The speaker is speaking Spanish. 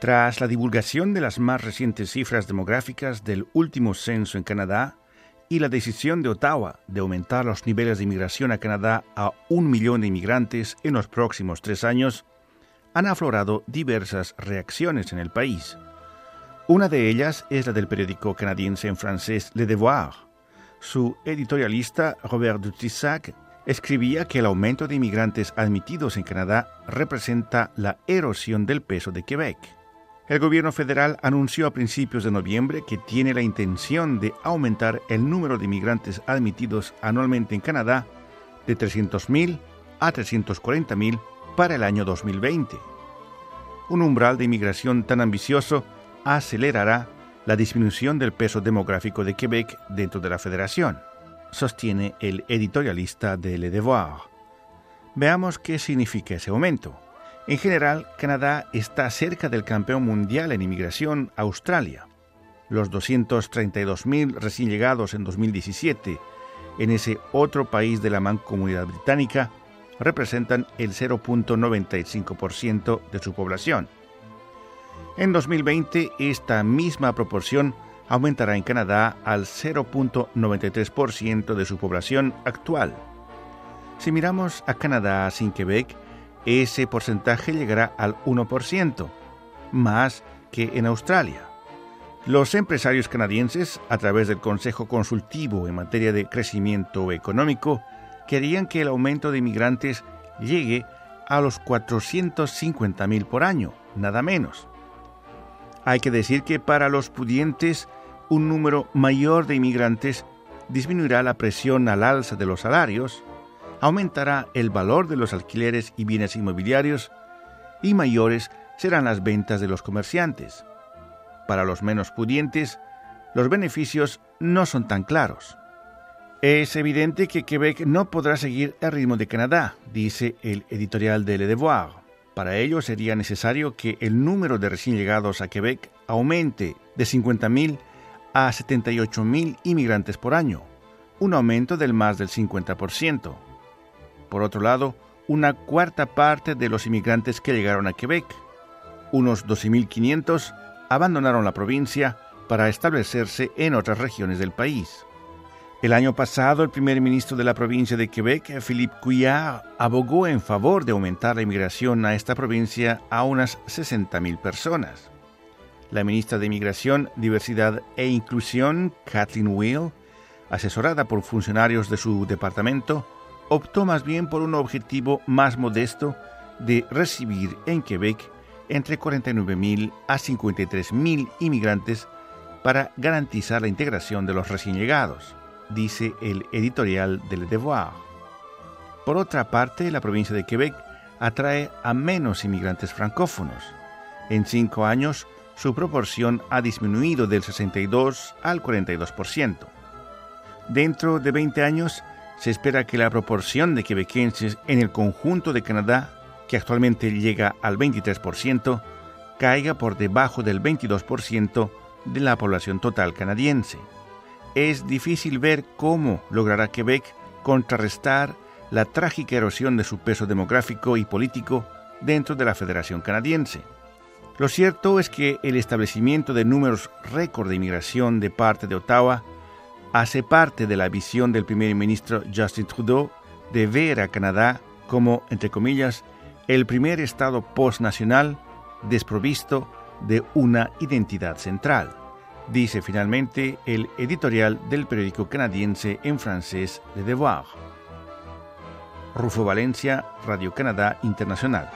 Tras la divulgación de las más recientes cifras demográficas del último censo en Canadá y la decisión de Ottawa de aumentar los niveles de inmigración a Canadá a un millón de inmigrantes en los próximos tres años, han aflorado diversas reacciones en el país. Una de ellas es la del periódico canadiense en francés Le Devoir. Su editorialista Robert Dutissac escribía que el aumento de inmigrantes admitidos en Canadá representa la erosión del peso de Quebec. El gobierno federal anunció a principios de noviembre que tiene la intención de aumentar el número de inmigrantes admitidos anualmente en Canadá de 300.000 a 340.000 para el año 2020. Un umbral de inmigración tan ambicioso acelerará la disminución del peso demográfico de Quebec dentro de la federación, sostiene el editorialista de Le Devoir. Veamos qué significa ese aumento. En general, Canadá está cerca del campeón mundial en inmigración, Australia. Los 232.000 recién llegados en 2017 en ese otro país de la mancomunidad británica representan el 0.95% de su población. En 2020, esta misma proporción aumentará en Canadá al 0.93% de su población actual. Si miramos a Canadá sin Quebec, ese porcentaje llegará al 1%, más que en Australia. Los empresarios canadienses, a través del Consejo Consultivo en materia de crecimiento económico, querían que el aumento de inmigrantes llegue a los 450.000 por año, nada menos. Hay que decir que para los pudientes, un número mayor de inmigrantes disminuirá la presión al alza de los salarios, aumentará el valor de los alquileres y bienes inmobiliarios y mayores serán las ventas de los comerciantes. Para los menos pudientes, los beneficios no son tan claros. Es evidente que Quebec no podrá seguir el ritmo de Canadá, dice el editorial de Le Devoir. Para ello sería necesario que el número de recién llegados a Quebec aumente de 50.000 a 78.000 inmigrantes por año, un aumento del más del 50%. Por otro lado, una cuarta parte de los inmigrantes que llegaron a Quebec, unos 12.500, abandonaron la provincia para establecerse en otras regiones del país. El año pasado, el primer ministro de la provincia de Quebec, Philippe Couillard, abogó en favor de aumentar la inmigración a esta provincia a unas 60.000 personas. La ministra de Inmigración, Diversidad e Inclusión, Kathleen Will, asesorada por funcionarios de su departamento, optó más bien por un objetivo más modesto de recibir en Quebec entre 49.000 a 53.000 inmigrantes para garantizar la integración de los recién llegados, dice el editorial de Le Devoir. Por otra parte, la provincia de Quebec atrae a menos inmigrantes francófonos. En cinco años, su proporción ha disminuido del 62 al 42%. Dentro de 20 años, se espera que la proporción de quebequenses en el conjunto de Canadá, que actualmente llega al 23%, caiga por debajo del 22% de la población total canadiense. Es difícil ver cómo logrará Quebec contrarrestar la trágica erosión de su peso demográfico y político dentro de la Federación Canadiense. Lo cierto es que el establecimiento de números récord de inmigración de parte de Ottawa hace parte de la visión del primer ministro Justin Trudeau de ver a Canadá como, entre comillas, el primer estado postnacional desprovisto de una identidad central, dice finalmente el editorial del periódico canadiense en francés Le Devoir. Rufo Valencia, Radio Canadá Internacional.